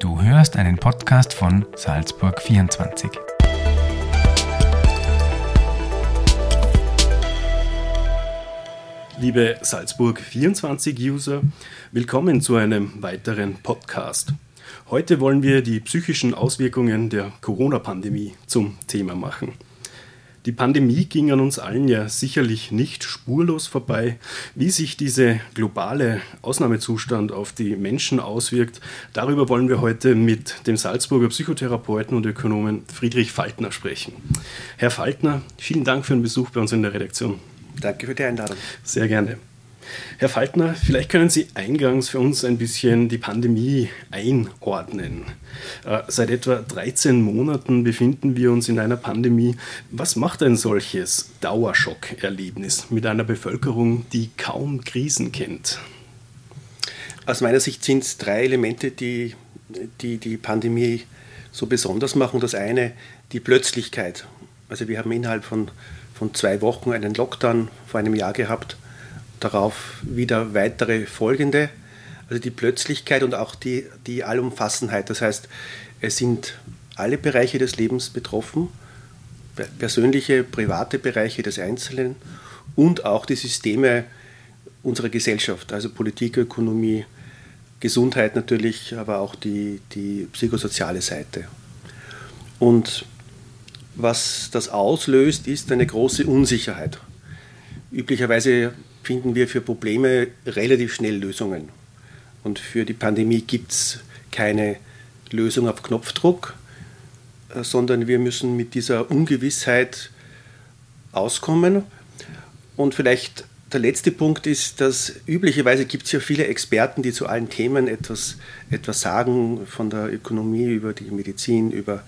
Du hörst einen Podcast von Salzburg 24. Liebe Salzburg 24 User, willkommen zu einem weiteren Podcast. Heute wollen wir die psychischen Auswirkungen der Corona-Pandemie zum Thema machen. Die Pandemie ging an uns allen ja sicherlich nicht spurlos vorbei. Wie sich dieser globale Ausnahmezustand auf die Menschen auswirkt, darüber wollen wir heute mit dem Salzburger Psychotherapeuten und Ökonomen Friedrich Faltner sprechen. Herr Faltner, vielen Dank für den Besuch bei uns in der Redaktion. Danke für die Einladung. Sehr gerne. Herr Faltner, vielleicht können Sie eingangs für uns ein bisschen die Pandemie einordnen. Äh, seit etwa 13 Monaten befinden wir uns in einer Pandemie. Was macht ein solches Dauerschockerlebnis mit einer Bevölkerung, die kaum Krisen kennt? Aus meiner Sicht sind es drei Elemente, die, die die Pandemie so besonders machen. Das eine, die Plötzlichkeit. Also wir haben innerhalb von, von zwei Wochen einen Lockdown vor einem Jahr gehabt darauf wieder weitere folgende. Also die Plötzlichkeit und auch die, die Allumfassenheit. Das heißt, es sind alle Bereiche des Lebens betroffen, persönliche, private Bereiche des Einzelnen und auch die Systeme unserer Gesellschaft, also Politik, Ökonomie, Gesundheit natürlich, aber auch die, die psychosoziale Seite. Und was das auslöst, ist eine große Unsicherheit. Üblicherweise finden wir für Probleme relativ schnell Lösungen. Und für die Pandemie gibt es keine Lösung auf Knopfdruck, äh, sondern wir müssen mit dieser Ungewissheit auskommen. Und vielleicht der letzte Punkt ist, dass üblicherweise gibt es ja viele Experten, die zu allen Themen etwas, etwas sagen, von der Ökonomie über die Medizin, über,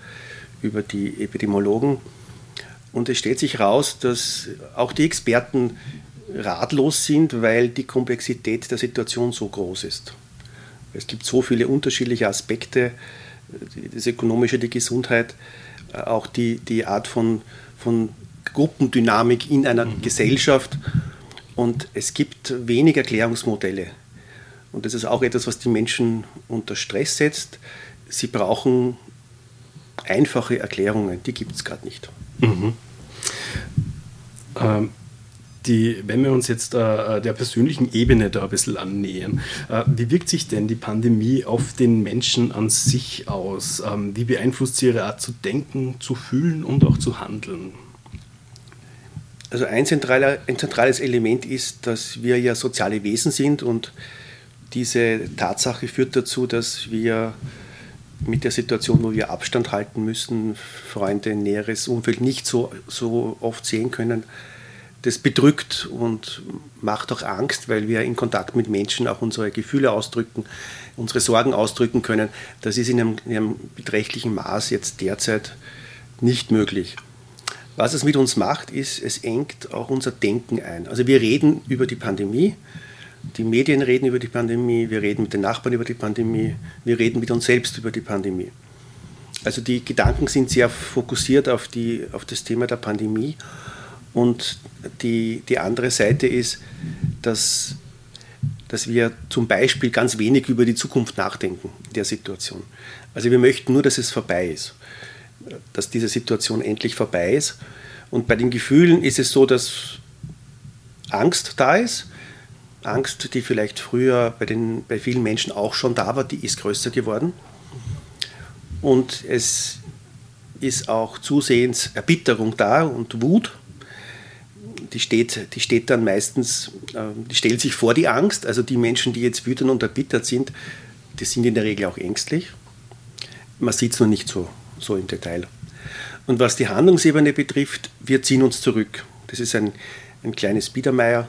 über die Epidemiologen. Und es stellt sich heraus, dass auch die Experten ratlos sind, weil die Komplexität der Situation so groß ist. Es gibt so viele unterschiedliche Aspekte, das Ökonomische, die Gesundheit, auch die, die Art von, von Gruppendynamik in einer mhm. Gesellschaft. Und es gibt wenig Erklärungsmodelle. Und das ist auch etwas, was die Menschen unter Stress setzt. Sie brauchen einfache Erklärungen, die gibt es gerade nicht. Mhm. Ähm die, wenn wir uns jetzt äh, der persönlichen Ebene da ein bisschen annähern, äh, wie wirkt sich denn die Pandemie auf den Menschen an sich aus? Ähm, wie beeinflusst sie ihre Art zu denken, zu fühlen und auch zu handeln? Also ein, zentraler, ein zentrales Element ist, dass wir ja soziale Wesen sind und diese Tatsache führt dazu, dass wir mit der Situation, wo wir Abstand halten müssen, Freunde, näheres Umfeld nicht so, so oft sehen können, das bedrückt und macht auch Angst, weil wir in Kontakt mit Menschen auch unsere Gefühle ausdrücken, unsere Sorgen ausdrücken können. Das ist in einem, in einem beträchtlichen Maß jetzt derzeit nicht möglich. Was es mit uns macht, ist, es engt auch unser Denken ein. Also wir reden über die Pandemie, die Medien reden über die Pandemie, wir reden mit den Nachbarn über die Pandemie, wir reden mit uns selbst über die Pandemie. Also die Gedanken sind sehr fokussiert auf, die, auf das Thema der Pandemie und die, die andere Seite ist, dass, dass wir zum Beispiel ganz wenig über die Zukunft nachdenken in der Situation. Also wir möchten nur, dass es vorbei ist, dass diese Situation endlich vorbei ist. Und bei den Gefühlen ist es so, dass Angst da ist. Angst, die vielleicht früher bei, den, bei vielen Menschen auch schon da war, die ist größer geworden. Und es ist auch zusehends Erbitterung da und Wut die steht, die steht dann meistens, ähm, die stellt sich vor die Angst. Also die Menschen, die jetzt wütend und erbittert sind, die sind in der Regel auch ängstlich. Man sieht es nur nicht so, so im Detail. Und was die Handlungsebene betrifft, wir ziehen uns zurück. Das ist ein, ein kleines Biedermeier,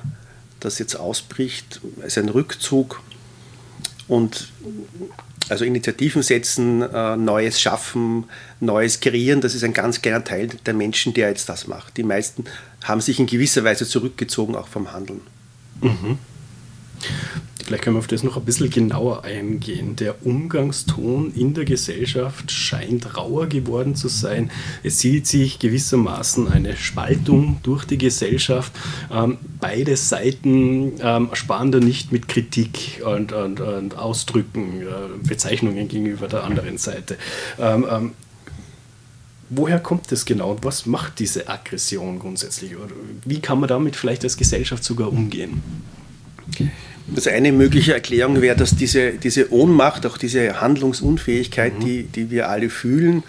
das jetzt ausbricht. Es ist ein Rückzug. Und also Initiativen setzen, äh, Neues schaffen, Neues kreieren, das ist ein ganz kleiner Teil der Menschen, der jetzt das macht. Die meisten haben sich in gewisser Weise zurückgezogen, auch vom Handeln. Mhm. Vielleicht können wir auf das noch ein bisschen genauer eingehen. Der Umgangston in der Gesellschaft scheint rauer geworden zu sein. Es sieht sich gewissermaßen eine Spaltung durch die Gesellschaft. Ähm, beide Seiten ähm, sparen da nicht mit Kritik und, und, und Ausdrücken, äh, Bezeichnungen gegenüber der anderen Seite. Ähm, ähm woher kommt das genau und was macht diese Aggression grundsätzlich? Oder wie kann man damit vielleicht als Gesellschaft sogar umgehen? Also eine mögliche Erklärung wäre, dass diese, diese Ohnmacht, auch diese Handlungsunfähigkeit, mhm. die, die wir alle fühlen,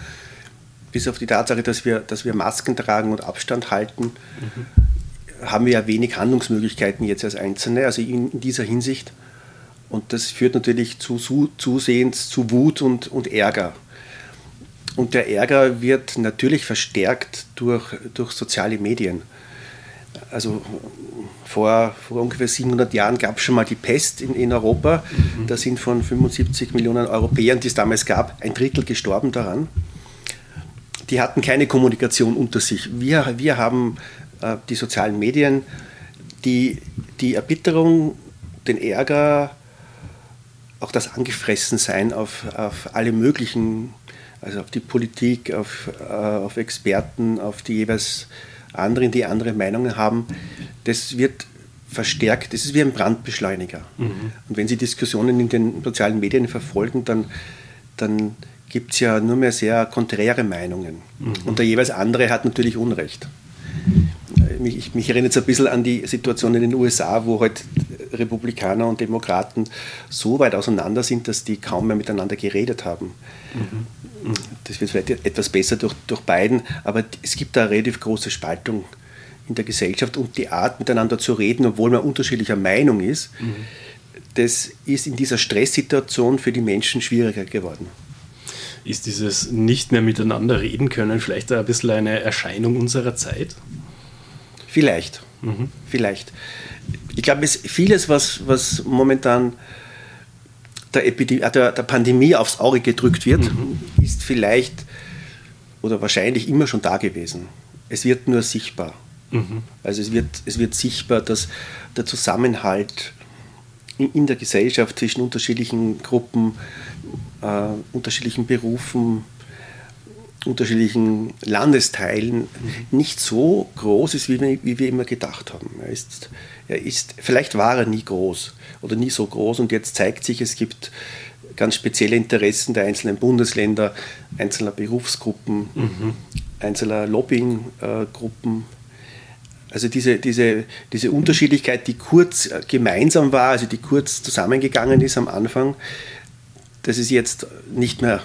bis auf die Tatsache, dass wir, dass wir Masken tragen und Abstand halten, mhm. haben wir ja wenig Handlungsmöglichkeiten jetzt als Einzelne, also in, in dieser Hinsicht. Und das führt natürlich zu, zu, zusehends zu Wut und, und Ärger. Und der Ärger wird natürlich verstärkt durch, durch soziale Medien. Also vor, vor ungefähr 700 Jahren gab es schon mal die Pest in, in Europa. Mhm. Da sind von 75 Millionen Europäern, die es damals gab, ein Drittel gestorben daran. Die hatten keine Kommunikation unter sich. Wir, wir haben äh, die sozialen Medien, die, die Erbitterung, den Ärger, auch das Angefressensein auf, auf alle möglichen, also auf die Politik, auf, äh, auf Experten, auf die jeweils anderen, die andere Meinungen haben, das wird verstärkt, das ist wie ein Brandbeschleuniger. Mhm. Und wenn Sie Diskussionen in den sozialen Medien verfolgen, dann, dann gibt es ja nur mehr sehr konträre Meinungen. Mhm. Und der jeweils andere hat natürlich Unrecht. Mich, mich erinnert es ein bisschen an die Situation in den USA, wo halt Republikaner und Demokraten so weit auseinander sind, dass die kaum mehr miteinander geredet haben. Mhm. Das wird vielleicht etwas besser durch, durch beiden, aber es gibt da eine relativ große Spaltung in der Gesellschaft und die Art miteinander zu reden, obwohl man unterschiedlicher Meinung ist, mhm. das ist in dieser Stresssituation für die Menschen schwieriger geworden. Ist dieses nicht mehr miteinander reden können vielleicht ein bisschen eine Erscheinung unserer Zeit? Vielleicht, mhm. vielleicht. Ich glaube, es vieles, was, was momentan der, Epidemie, äh, der, der Pandemie aufs Auge gedrückt wird, mhm. ist vielleicht oder wahrscheinlich immer schon da gewesen. Es wird nur sichtbar. Mhm. Also es wird, es wird sichtbar, dass der Zusammenhalt in, in der Gesellschaft zwischen unterschiedlichen Gruppen, äh, unterschiedlichen Berufen, unterschiedlichen Landesteilen mhm. nicht so groß ist, wie wir, wie wir immer gedacht haben. Er ist, ist, vielleicht war er nie groß oder nie so groß und jetzt zeigt sich, es gibt ganz spezielle Interessen der einzelnen Bundesländer, einzelner Berufsgruppen, mhm. einzelner Lobbyinggruppen. Also diese, diese, diese Unterschiedlichkeit, die kurz gemeinsam war, also die kurz zusammengegangen ist am Anfang, das ist jetzt nicht mehr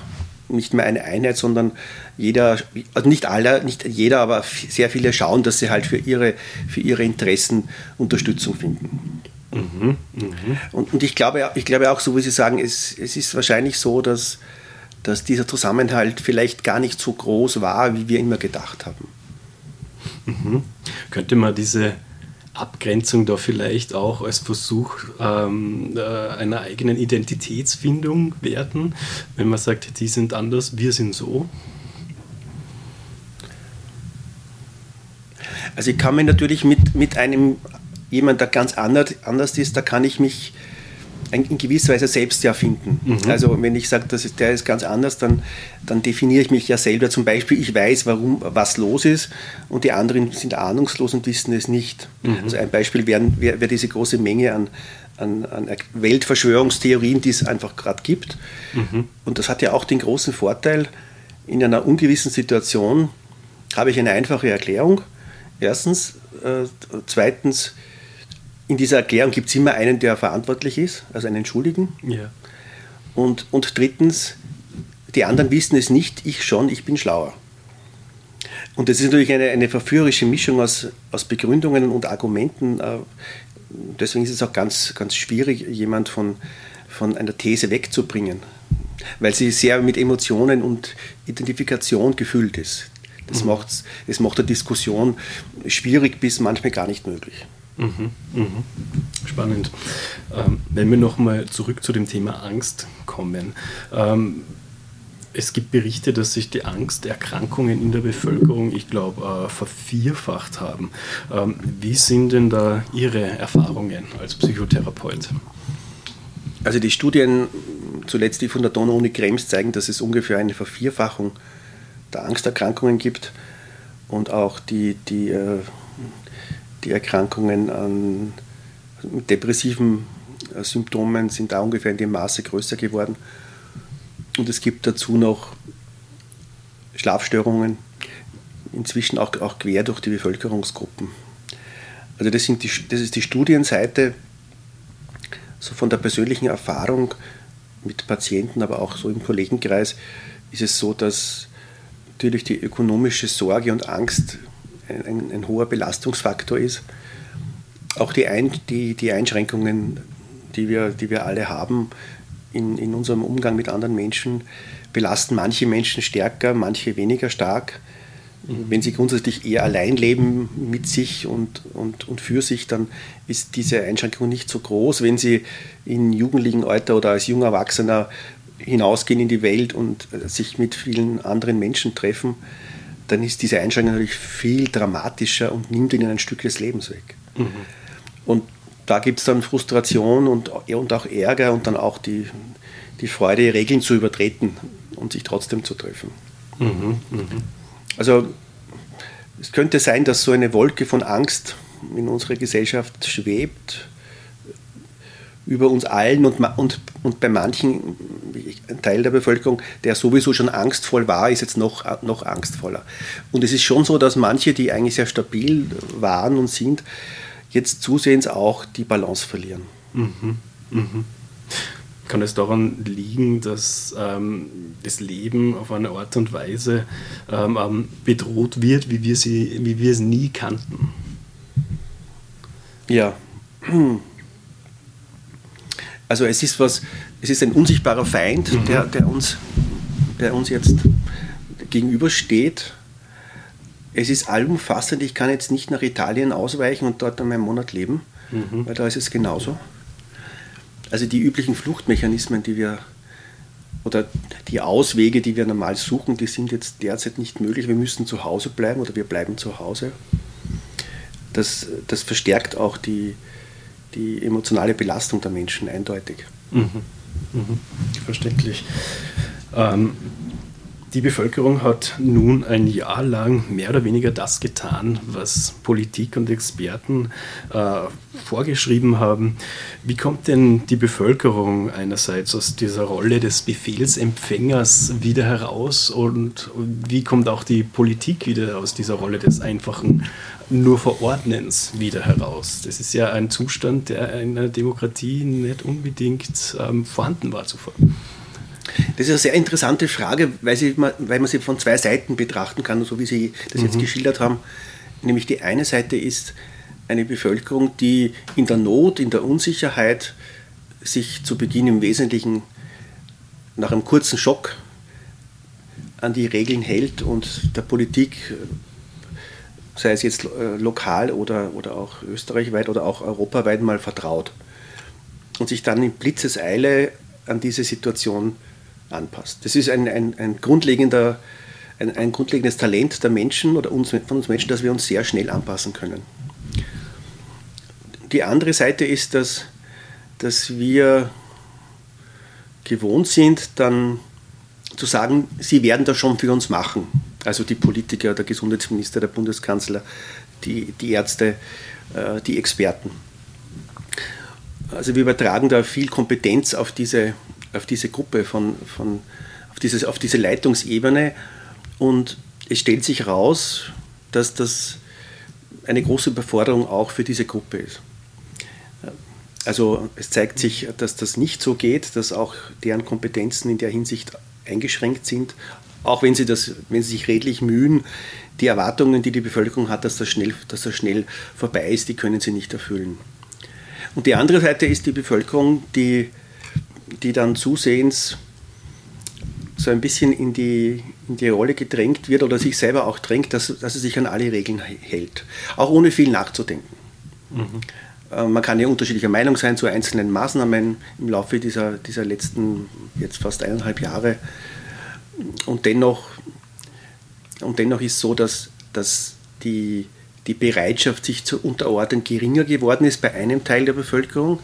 nicht mehr eine Einheit, sondern jeder, also nicht alle, nicht jeder, aber sehr viele schauen, dass sie halt für ihre, für ihre Interessen Unterstützung finden. Mhm, mh. und, und ich, glaube, ich glaube auch, so wie Sie sagen, es, es ist wahrscheinlich so, dass, dass dieser Zusammenhalt vielleicht gar nicht so groß war, wie wir immer gedacht haben. Mhm. Könnte man diese Abgrenzung da vielleicht auch als Versuch ähm, äh, einer eigenen Identitätsfindung werten, wenn man sagt, die sind anders, wir sind so? Also ich kann mich natürlich mit, mit einem jemand, der ganz anders, anders ist, da kann ich mich in gewisser Weise selbst erfinden. Mhm. Also wenn ich sage, das ist, der ist ganz anders, dann, dann definiere ich mich ja selber. Zum Beispiel, ich weiß, warum was los ist und die anderen sind ahnungslos und wissen es nicht. Mhm. Also ein Beispiel wäre wär, wär diese große Menge an, an, an Weltverschwörungstheorien, die es einfach gerade gibt. Mhm. Und das hat ja auch den großen Vorteil, in einer ungewissen Situation habe ich eine einfache Erklärung. Erstens. Äh, zweitens, in dieser Erklärung gibt es immer einen, der verantwortlich ist, also einen Schuldigen. Ja. Und, und drittens, die anderen wissen es nicht, ich schon, ich bin schlauer. Und das ist natürlich eine, eine verführerische Mischung aus, aus Begründungen und Argumenten. Äh, deswegen ist es auch ganz, ganz schwierig, jemand von, von einer These wegzubringen, weil sie sehr mit Emotionen und Identifikation gefüllt ist. Das, mhm. das macht eine Diskussion schwierig bis manchmal gar nicht möglich. Mhm, mhm. Spannend. Ähm, wenn wir nochmal zurück zu dem Thema Angst kommen. Ähm, es gibt Berichte, dass sich die Angsterkrankungen in der Bevölkerung, ich glaube, äh, vervierfacht haben. Ähm, wie sind denn da Ihre Erfahrungen als Psychotherapeut? Also die Studien, zuletzt die von der Donau-Uni Krems, zeigen, dass es ungefähr eine Vervierfachung der Angsterkrankungen gibt und auch die, die, äh, die Erkrankungen an mit depressiven äh, Symptomen sind da ungefähr in dem Maße größer geworden. Und es gibt dazu noch Schlafstörungen, inzwischen auch, auch quer durch die Bevölkerungsgruppen. Also das, sind die, das ist die Studienseite, so von der persönlichen Erfahrung mit Patienten, aber auch so im Kollegenkreis, ist es so, dass natürlich die ökonomische Sorge und Angst ein, ein, ein hoher Belastungsfaktor ist. Auch die, ein, die, die Einschränkungen, die wir, die wir alle haben in, in unserem Umgang mit anderen Menschen, belasten manche Menschen stärker, manche weniger stark. Wenn sie grundsätzlich eher allein leben mit sich und, und, und für sich, dann ist diese Einschränkung nicht so groß. Wenn sie in jugendlichem Alter oder als junger Erwachsener hinausgehen in die Welt und sich mit vielen anderen Menschen treffen, dann ist diese Einschränkung natürlich viel dramatischer und nimmt ihnen ein Stück des Lebens weg. Mhm. Und da gibt es dann Frustration und, und auch Ärger und dann auch die, die Freude, Regeln zu übertreten und sich trotzdem zu treffen. Mhm, mh. Also es könnte sein, dass so eine Wolke von Angst in unserer Gesellschaft schwebt über uns allen und, und, und bei manchen, ein Teil der Bevölkerung, der sowieso schon angstvoll war, ist jetzt noch, noch angstvoller. Und es ist schon so, dass manche, die eigentlich sehr stabil waren und sind, jetzt zusehends auch die Balance verlieren. Mhm. Mhm. Kann es daran liegen, dass ähm, das Leben auf eine Art und Weise ähm, ähm, bedroht wird, wie wir, sie, wie wir es nie kannten? Ja. Also es ist was, es ist ein unsichtbarer Feind, mhm. der, der, uns, der uns jetzt gegenübersteht. Es ist allumfassend, ich kann jetzt nicht nach Italien ausweichen und dort einmal einen Monat leben, mhm. weil da ist es genauso. Also die üblichen Fluchtmechanismen, die wir oder die Auswege, die wir normal suchen, die sind jetzt derzeit nicht möglich. Wir müssen zu Hause bleiben oder wir bleiben zu Hause. Das, das verstärkt auch die, die emotionale Belastung der Menschen eindeutig. Mhm. Mhm. Verständlich. Ähm, die Bevölkerung hat nun ein Jahr lang mehr oder weniger das getan, was Politik und Experten äh, vorgeschrieben haben. Wie kommt denn die Bevölkerung einerseits aus dieser Rolle des Befehlsempfängers wieder heraus und wie kommt auch die Politik wieder aus dieser Rolle des einfachen nur Verordnens wieder heraus? Das ist ja ein Zustand, der in einer Demokratie nicht unbedingt ähm, vorhanden war zuvor. Das ist eine sehr interessante Frage, weil, sie, weil man sie von zwei Seiten betrachten kann, so wie Sie das mhm. jetzt geschildert haben. Nämlich die eine Seite ist eine Bevölkerung, die in der Not, in der Unsicherheit sich zu Beginn im Wesentlichen nach einem kurzen Schock an die Regeln hält und der Politik, sei es jetzt äh, lokal oder, oder auch österreichweit oder auch europaweit, mal vertraut und sich dann in Blitzeseile an diese Situation anpasst. Das ist ein, ein, ein grundlegender, ein, ein, grundlegendes Talent der Menschen oder uns, von uns Menschen, dass wir uns sehr schnell anpassen können. Die andere Seite ist, dass, dass wir gewohnt sind, dann zu sagen, sie werden das schon für uns machen. Also die Politiker, der Gesundheitsminister, der Bundeskanzler, die, die Ärzte, äh, die Experten. Also wir übertragen da viel Kompetenz auf diese, auf diese Gruppe, von, von, auf, dieses, auf diese Leitungsebene und es stellt sich heraus, dass das eine große Überforderung auch für diese Gruppe ist. Also es zeigt sich, dass das nicht so geht, dass auch deren Kompetenzen in der Hinsicht eingeschränkt sind, auch wenn sie, das, wenn sie sich redlich mühen, die Erwartungen, die die Bevölkerung hat, dass das, schnell, dass das schnell vorbei ist, die können sie nicht erfüllen. Und die andere Seite ist die Bevölkerung, die die dann zusehends so ein bisschen in die, in die Rolle gedrängt wird oder sich selber auch drängt, dass, dass er sich an alle Regeln hält, auch ohne viel nachzudenken. Mhm. Äh, man kann ja unterschiedlicher Meinung sein zu einzelnen Maßnahmen im Laufe dieser, dieser letzten jetzt fast eineinhalb Jahre. Und dennoch, und dennoch ist so, dass, dass die, die Bereitschaft, sich zu unterordnen, geringer geworden ist bei einem Teil der Bevölkerung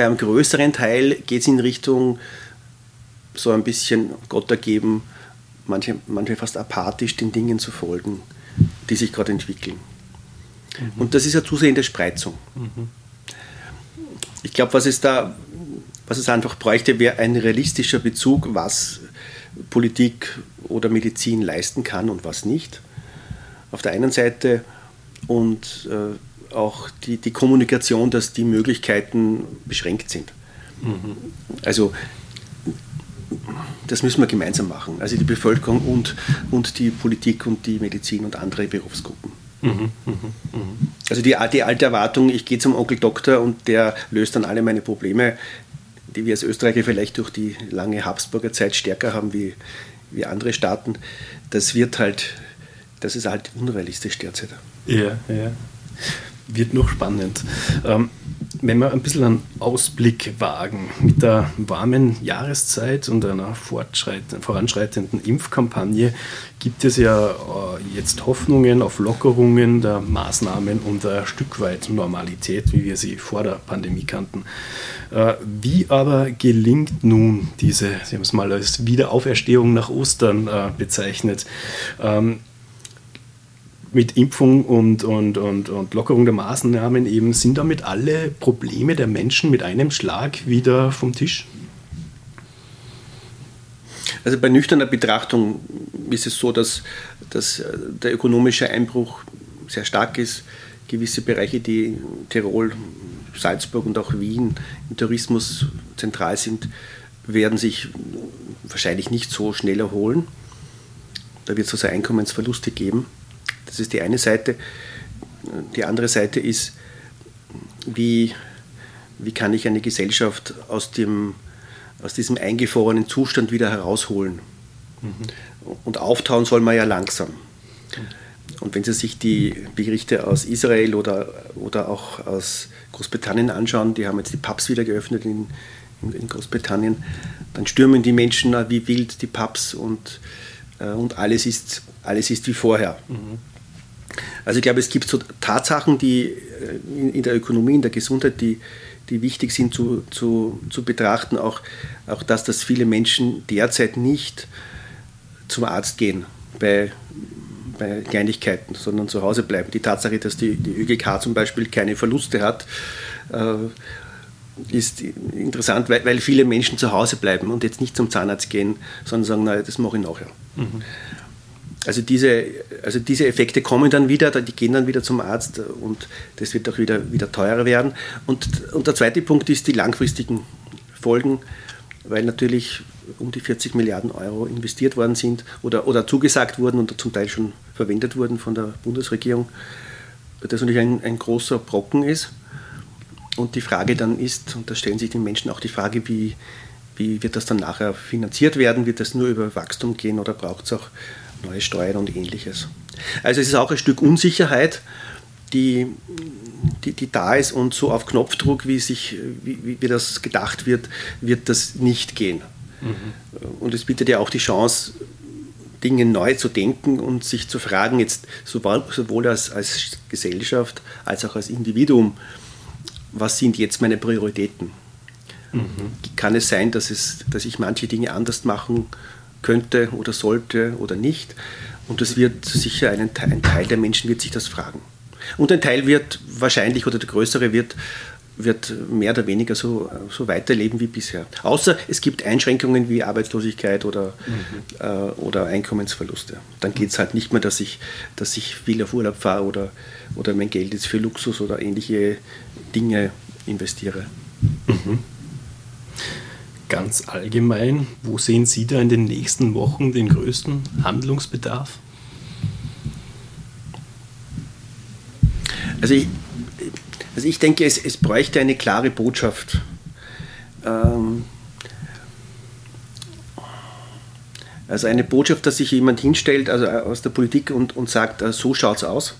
bei einem größeren Teil geht es in Richtung so ein bisschen Gott ergeben, manche, manche fast apathisch den Dingen zu folgen, die sich gerade entwickeln. Mhm. Und das ist eine zusehende Spreizung. Mhm. Ich glaube, was es da, was es einfach bräuchte, wäre ein realistischer Bezug, was Politik oder Medizin leisten kann und was nicht. Auf der einen Seite und äh, auch die, die Kommunikation, dass die Möglichkeiten beschränkt sind. Mhm. Also das müssen wir gemeinsam machen. Also die Bevölkerung und, und die Politik und die Medizin und andere Berufsgruppen. Mhm, mh, mh. Also die, die alte Erwartung, ich gehe zum Onkel Doktor und der löst dann alle meine Probleme, die wir als Österreicher vielleicht durch die lange Habsburger Zeit stärker haben wie, wie andere Staaten, das wird halt, das ist halt unrealistisch derzeit. Ja, ja. Wird noch spannend. Ähm, wenn wir ein bisschen einen Ausblick wagen mit der warmen Jahreszeit und einer voranschreitenden Impfkampagne, gibt es ja äh, jetzt Hoffnungen auf Lockerungen der Maßnahmen und ein Stück weit Normalität, wie wir sie vor der Pandemie kannten. Äh, wie aber gelingt nun diese, Sie haben es mal als Wiederauferstehung nach Ostern äh, bezeichnet, ähm, mit Impfung und, und, und, und Lockerung der Maßnahmen eben, sind damit alle Probleme der Menschen mit einem Schlag wieder vom Tisch? Also bei nüchterner Betrachtung ist es so, dass, dass der ökonomische Einbruch sehr stark ist. Gewisse Bereiche, die Tirol, Salzburg und auch Wien im Tourismus zentral sind, werden sich wahrscheinlich nicht so schnell erholen. Da wird es also Einkommensverluste geben. Das ist die eine Seite. Die andere Seite ist, wie, wie kann ich eine Gesellschaft aus, dem, aus diesem eingefrorenen Zustand wieder herausholen. Mhm. Und auftauen soll man ja langsam. Und wenn Sie sich die Berichte aus Israel oder, oder auch aus Großbritannien anschauen, die haben jetzt die Pubs wieder geöffnet in, in, in Großbritannien, dann stürmen die Menschen wie wild die Pubs und, äh, und alles, ist, alles ist wie vorher. Mhm. Also ich glaube, es gibt so Tatsachen, die äh, in, der Ökonomie, in der Gesundheit, die, die wichtig sind zu, zu, zu betrachten. Auch, auch das, dass viele Menschen derzeit nicht zum Arzt gehen bei, bei Kleinigkeiten, sondern zu Hause bleiben. Die Tatsache, dass die, die ÖGK zum Beispiel keine Verluste hat, äh, ist interessant, weil, weil viele Menschen zu Hause bleiben und jetzt nicht zum Zahnarzt gehen, sondern sagen, naja, das mache ich nachher. Mhm. Also diese, also diese Effekte kommen dann wieder, die gehen dann wieder zum Arzt und das wird auch wieder, wieder teurer werden. Und, und der zweite Punkt ist die langfristigen Folgen, weil natürlich um die 40 Milliarden Euro investiert worden sind oder, oder zugesagt wurden und zum Teil schon verwendet wurden von der Bundesregierung, das natürlich ein, ein großer Brocken ist. Und die Frage dann ist, und da stellen sich den Menschen auch die Frage, wie, wie wird das dann nachher finanziert werden? Wird das nur über Wachstum gehen oder braucht es auch neue Steuern und ähnliches. Also es ist auch ein Stück Unsicherheit, die, die, die da ist und so auf Knopfdruck, wie, sich, wie, wie das gedacht wird, wird das nicht gehen. Mhm. Und es bietet ja auch die Chance, Dinge neu zu denken und sich zu fragen, jetzt sowohl als, als Gesellschaft als auch als Individuum, was sind jetzt meine Prioritäten? Mhm. Kann es sein, dass, es, dass ich manche Dinge anders machen könnte oder sollte oder nicht. Und das wird sicher einen, ein Teil der Menschen wird sich das fragen. Und ein Teil wird wahrscheinlich oder der größere wird, wird mehr oder weniger so, so weiterleben wie bisher. Außer es gibt Einschränkungen wie Arbeitslosigkeit oder, mhm. äh, oder Einkommensverluste. Dann geht es halt nicht mehr, dass ich, dass ich viel auf Urlaub fahre oder, oder mein Geld jetzt für Luxus oder ähnliche Dinge investiere. Mhm ganz allgemein, wo sehen Sie da in den nächsten Wochen den größten Handlungsbedarf? Also ich, also ich denke, es, es bräuchte eine klare Botschaft. Ähm, also eine Botschaft, dass sich jemand hinstellt also aus der Politik und, und sagt, äh, so schaut es aus.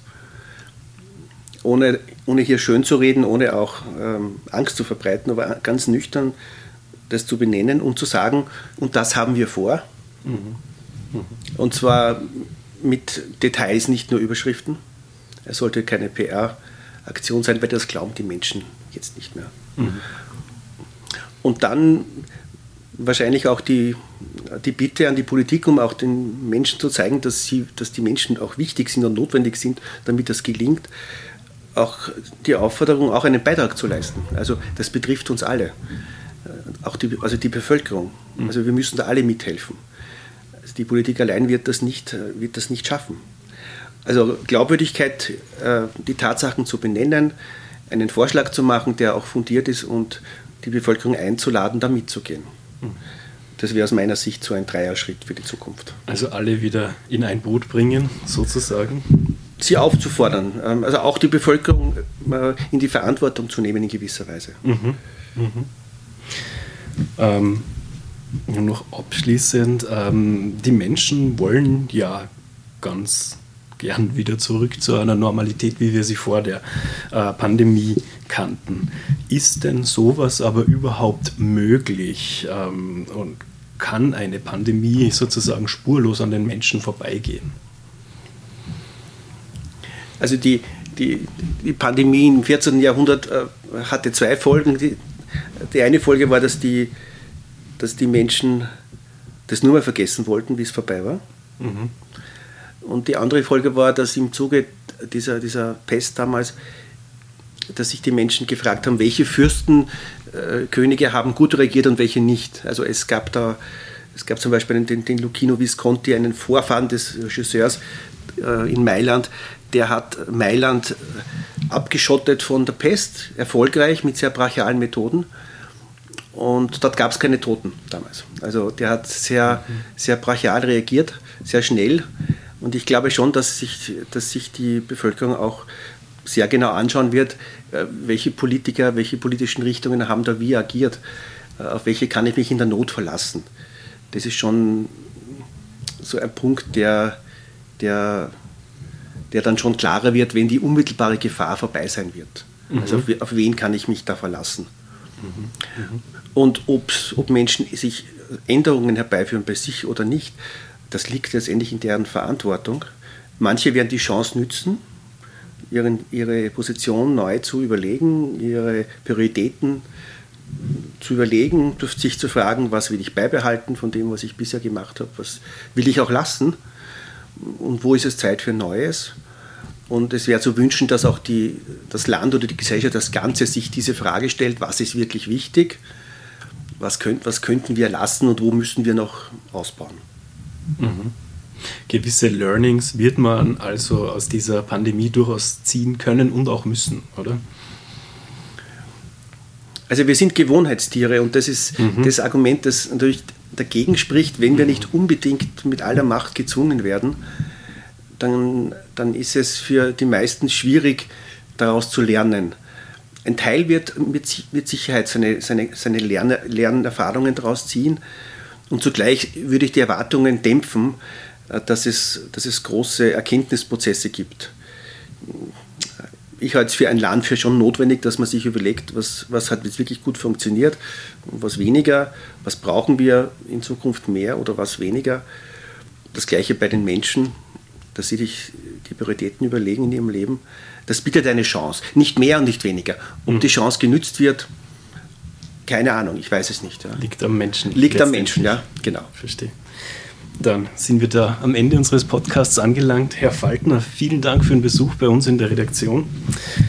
Ohne, ohne hier schön zu reden, ohne auch ähm, Angst zu verbreiten, aber ganz nüchtern das zu benennen und zu sagen, und das haben wir vor. Mhm. Mhm. Und zwar mit Details, nicht nur Überschriften. Es sollte keine PR-Aktion sein, weil das glauben die Menschen jetzt nicht mehr. Mhm. Und dann wahrscheinlich auch die, die Bitte an die Politik, um auch den Menschen zu zeigen, dass, sie, dass die Menschen auch wichtig sind und notwendig sind, damit das gelingt, auch die Aufforderung, auch einen Beitrag zu leisten. Also das betrifft uns alle, auch die, also die Bevölkerung. Mhm. Also wir müssen da alle mithelfen. Also die Politik allein wird das nicht, wird das nicht schaffen. Also Glaubwürdigkeit, äh, die Tatsachen zu benennen, einen Vorschlag zu machen, der auch fundiert ist und die Bevölkerung einzuladen, da mitzugehen. Das wäre aus meiner Sicht so ein Dreierschritt für die Zukunft. Also alle wieder in ein Boot bringen, sozusagen? Sie aufzufordern, ähm, also auch die Bevölkerung äh, in die Verantwortung zu nehmen in gewisser Weise. Mhm. Mhm. Ähm, noch abschließend, ähm, die Menschen wollen ja ganz gern wieder zurück zu einer Normalität, wie wir sie vor der äh, Pandemie kannten. Ist denn sowas aber überhaupt möglich ähm, und kann eine Pandemie sozusagen spurlos an den Menschen vorbeigehen? Also die, die, die Pandemie im 14. Jahrhundert äh, hatte zwei Folgen. Die, die eine Folge war, dass die, dass die Menschen das nur mal vergessen wollten, wie es vorbei war. Mhm. Und die andere Folge war, dass im Zuge dieser, dieser Pest damals, dass sich die Menschen gefragt haben, welche Fürsten, äh, Könige haben gut regiert und welche nicht. Also es gab da, es gab zum Beispiel den, den Lucchino Visconti, einen Vorfahren des Regisseurs äh, in Mailand, der hat Mailand abgeschottet von der Pest, erfolgreich mit sehr brachialen Methoden. Und dort gab es keine Toten damals. Also der hat sehr, sehr brachial reagiert, sehr schnell. Und ich glaube schon, dass sich, dass sich die Bevölkerung auch sehr genau anschauen wird, äh, welche Politiker, welche politischen Richtungen haben da wie agiert, äh, auf welche kann ich mich in der Not verlassen. Das ist schon so ein Punkt, der, der, der dann schon klarer wird, wenn die unmittelbare Gefahr vorbei sein wird. Mhm. Also auf, auf, wen kann ich mich da verlassen? Mhm. Und ob Menschen sich Änderungen herbeiführen bei sich oder nicht, das liegt letztendlich in deren Verantwortung. Manche werden die Chance nützen, ihren, ihre Position neu zu überlegen, ihre Prioritäten zu überlegen, sich zu fragen, was will ich beibehalten von dem, was ich bisher gemacht habe, was will ich auch lassen und wo ist es Zeit für Neues. Und es wäre zu wünschen, dass auch die, das Land oder die Gesellschaft das Ganze sich diese Frage stellt, was ist wirklich wichtig, was, könnt, was könnten wir lassen und wo müssen wir noch ausbauen. Mhm. Gewisse Learnings wird man also aus dieser Pandemie durchaus ziehen können und auch müssen, oder? Also wir sind Gewohnheitstiere und das ist mhm. das Argument, das natürlich dagegen spricht, wenn wir mhm. nicht unbedingt mit aller Macht gezwungen werden, dann, dann ist es für die meisten schwierig, daraus zu lernen. Ein Teil wird mit, mit Sicherheit seine, seine, seine Lern, Lernerfahrungen daraus ziehen, und zugleich würde ich die Erwartungen dämpfen, äh, dass es, dass es große Erkenntnisprozesse gibt. Ich halte es für ein Land für schon notwendig, dass man sich überlegt, was, was hat jetzt wirklich gut funktioniert und was weniger, was brauchen wir in Zukunft mehr oder was weniger. Das gleiche bei den Menschen, dass sie sich die Prioritäten überlegen in ihrem Leben. Das bietet eine Chance, nicht mehr und nicht weniger. Ob mhm. die Chance genützt wird, keine Ahnung, ich weiß es nicht. Ja. Liegt am Menschen. Liegt am Menschen, ja, genau. Verstehe. Dann sind wir da am Ende unseres Podcasts angelangt. Herr Faltner, vielen Dank für den Besuch bei uns in der Redaktion.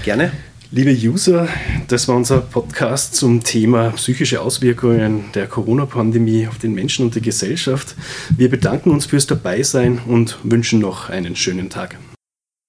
Gerne. Liebe User, das war unser Podcast zum Thema psychische Auswirkungen der Corona-Pandemie auf den Menschen und die Gesellschaft. Wir bedanken uns fürs Dabeisein und wünschen noch einen schönen Tag.